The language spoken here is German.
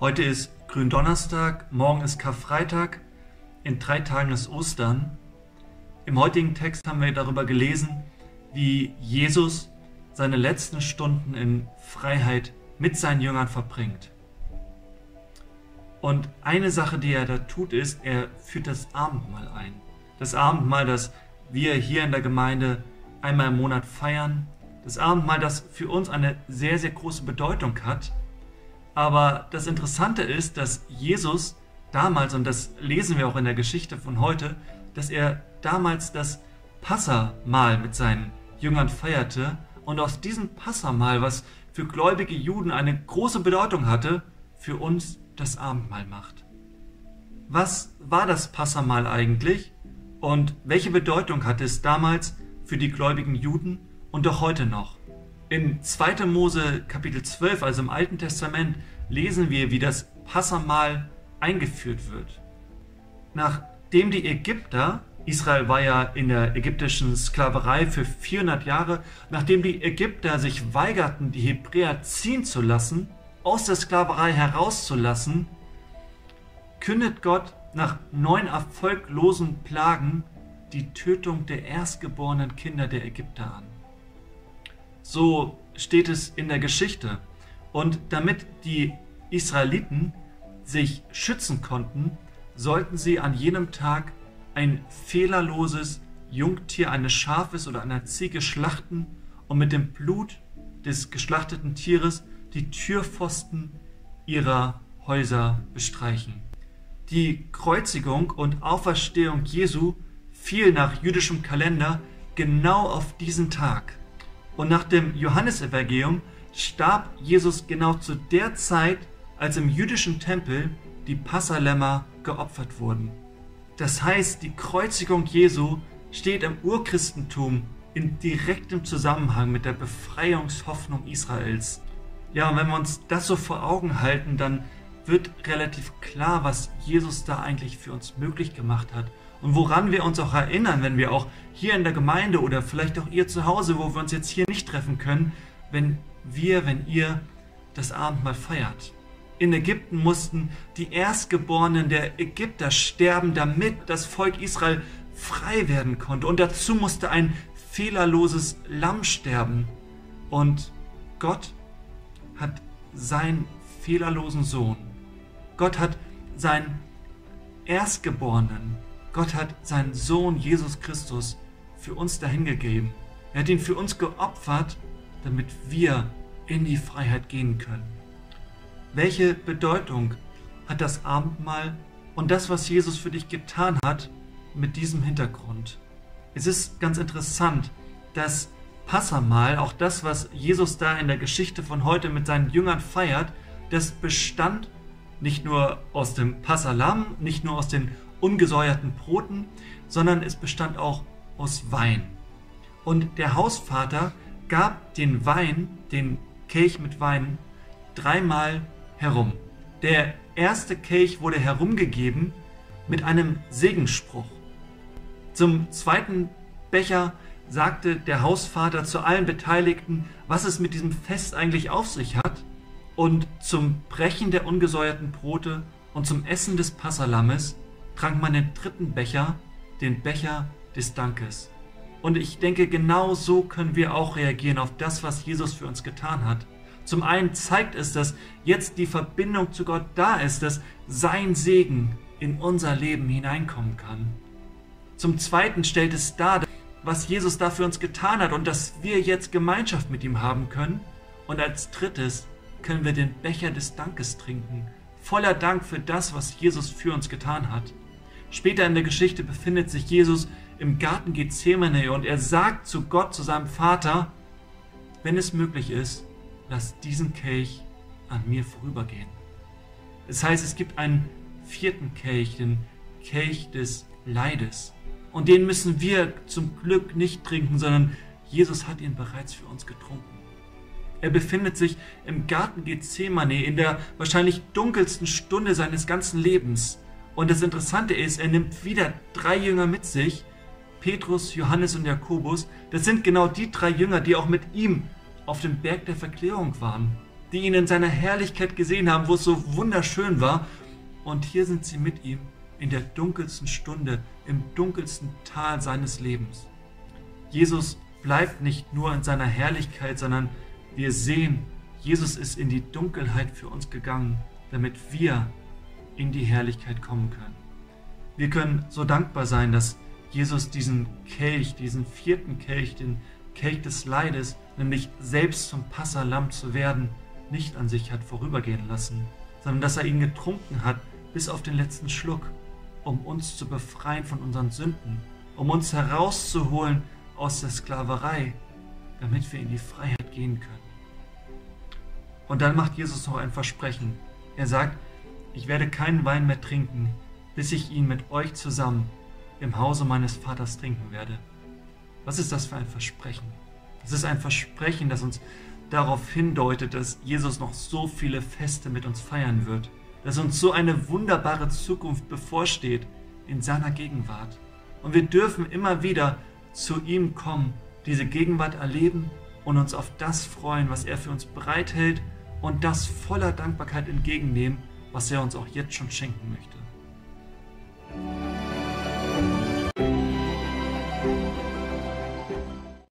Heute ist Gründonnerstag, morgen ist Karfreitag, in drei Tagen ist Ostern. Im heutigen Text haben wir darüber gelesen, wie Jesus seine letzten Stunden in Freiheit mit seinen Jüngern verbringt. Und eine Sache, die er da tut, ist, er führt das Abendmahl ein. Das Abendmahl, das wir hier in der Gemeinde einmal im Monat feiern. Das Abendmahl, das für uns eine sehr, sehr große Bedeutung hat. Aber das Interessante ist, dass Jesus damals, und das lesen wir auch in der Geschichte von heute, dass er damals das Passamahl mit seinen Jüngern feierte und aus diesem Passamahl, was für gläubige Juden eine große Bedeutung hatte, für uns das Abendmahl macht. Was war das Passamahl eigentlich und welche Bedeutung hatte es damals für die gläubigen Juden und auch heute noch? In 2. Mose Kapitel 12, also im Alten Testament, lesen wir, wie das Passamahl eingeführt wird. Nachdem die Ägypter, Israel war ja in der ägyptischen Sklaverei für 400 Jahre, nachdem die Ägypter sich weigerten, die Hebräer ziehen zu lassen, aus der Sklaverei herauszulassen, kündet Gott nach neun erfolglosen Plagen die Tötung der erstgeborenen Kinder der Ägypter an. So steht es in der Geschichte. Und damit die Israeliten sich schützen konnten, sollten sie an jenem Tag ein fehlerloses Jungtier eines Schafes oder einer Ziege schlachten und mit dem Blut des geschlachteten Tieres die Türpfosten ihrer Häuser bestreichen. Die Kreuzigung und Auferstehung Jesu fiel nach jüdischem Kalender genau auf diesen Tag. Und nach dem Johannesevangelium starb Jesus genau zu der Zeit, als im jüdischen Tempel die Passalämmer geopfert wurden. Das heißt, die Kreuzigung Jesu steht im Urchristentum in direktem Zusammenhang mit der Befreiungshoffnung Israels. Ja, und wenn wir uns das so vor Augen halten, dann wird relativ klar, was Jesus da eigentlich für uns möglich gemacht hat und woran wir uns auch erinnern, wenn wir auch hier in der Gemeinde oder vielleicht auch ihr zu Hause, wo wir uns jetzt hier nicht treffen können, wenn wir, wenn ihr das Abendmahl feiert. In Ägypten mussten die Erstgeborenen der Ägypter sterben, damit das Volk Israel frei werden konnte. Und dazu musste ein fehlerloses Lamm sterben. Und Gott hat seinen fehlerlosen Sohn, Gott hat seinen Erstgeborenen, Gott hat seinen Sohn Jesus Christus für uns dahingegeben. Er hat ihn für uns geopfert, damit wir in die Freiheit gehen können. Welche Bedeutung hat das Abendmahl und das, was Jesus für dich getan hat, mit diesem Hintergrund? Es ist ganz interessant, dass Passamal, auch das, was Jesus da in der Geschichte von heute mit seinen Jüngern feiert, das bestand nicht nur aus dem Passalam, nicht nur aus den ungesäuerten Broten, sondern es bestand auch aus Wein. Und der Hausvater gab den Wein, den Kelch mit Wein, dreimal herum. Der erste Kelch wurde herumgegeben mit einem Segensspruch. Zum zweiten Becher sagte der Hausvater zu allen Beteiligten, was es mit diesem Fest eigentlich auf sich hat. Und zum Brechen der ungesäuerten Brote und zum Essen des Passalammes trank man den dritten Becher, den Becher des Dankes. Und ich denke, genau so können wir auch reagieren auf das, was Jesus für uns getan hat. Zum einen zeigt es, dass jetzt die Verbindung zu Gott da ist, dass sein Segen in unser Leben hineinkommen kann. Zum zweiten stellt es dar, was Jesus da für uns getan hat und dass wir jetzt Gemeinschaft mit ihm haben können. Und als drittes können wir den Becher des Dankes trinken, voller Dank für das, was Jesus für uns getan hat. Später in der Geschichte befindet sich Jesus im Garten Gethsemane und er sagt zu Gott, zu seinem Vater, wenn es möglich ist, lass diesen Kelch an mir vorübergehen. Das heißt, es gibt einen vierten Kelch, den Kelch des Leides. Und den müssen wir zum Glück nicht trinken, sondern Jesus hat ihn bereits für uns getrunken. Er befindet sich im Garten Gethsemane in der wahrscheinlich dunkelsten Stunde seines ganzen Lebens. Und das Interessante ist, er nimmt wieder drei Jünger mit sich, Petrus, Johannes und Jakobus. Das sind genau die drei Jünger, die auch mit ihm auf dem Berg der Verklärung waren. die ihn in seiner Herrlichkeit gesehen haben, wo es so wunderschön war. Und hier sind sie mit ihm in der dunkelsten Stunde, im dunkelsten Tal seines Lebens. Jesus bleibt nicht nur in seiner Herrlichkeit, sondern wir sehen, Jesus ist in die Dunkelheit für uns gegangen, damit wir in die Herrlichkeit kommen können. Wir können so dankbar sein, dass Jesus diesen Kelch, diesen vierten Kelch, den Kelch des Leides, nämlich selbst zum Passalam zu werden, nicht an sich hat vorübergehen lassen, sondern dass er ihn getrunken hat bis auf den letzten Schluck, um uns zu befreien von unseren Sünden, um uns herauszuholen aus der Sklaverei, damit wir in die Freiheit gehen können. Und dann macht Jesus noch ein Versprechen. Er sagt, ich werde keinen Wein mehr trinken, bis ich ihn mit euch zusammen im Hause meines Vaters trinken werde. Was ist das für ein Versprechen? Das ist ein Versprechen, das uns darauf hindeutet, dass Jesus noch so viele Feste mit uns feiern wird, dass uns so eine wunderbare Zukunft bevorsteht in seiner Gegenwart. Und wir dürfen immer wieder zu ihm kommen, diese Gegenwart erleben und uns auf das freuen, was er für uns bereithält und das voller Dankbarkeit entgegennehmen, was er uns auch jetzt schon schenken möchte.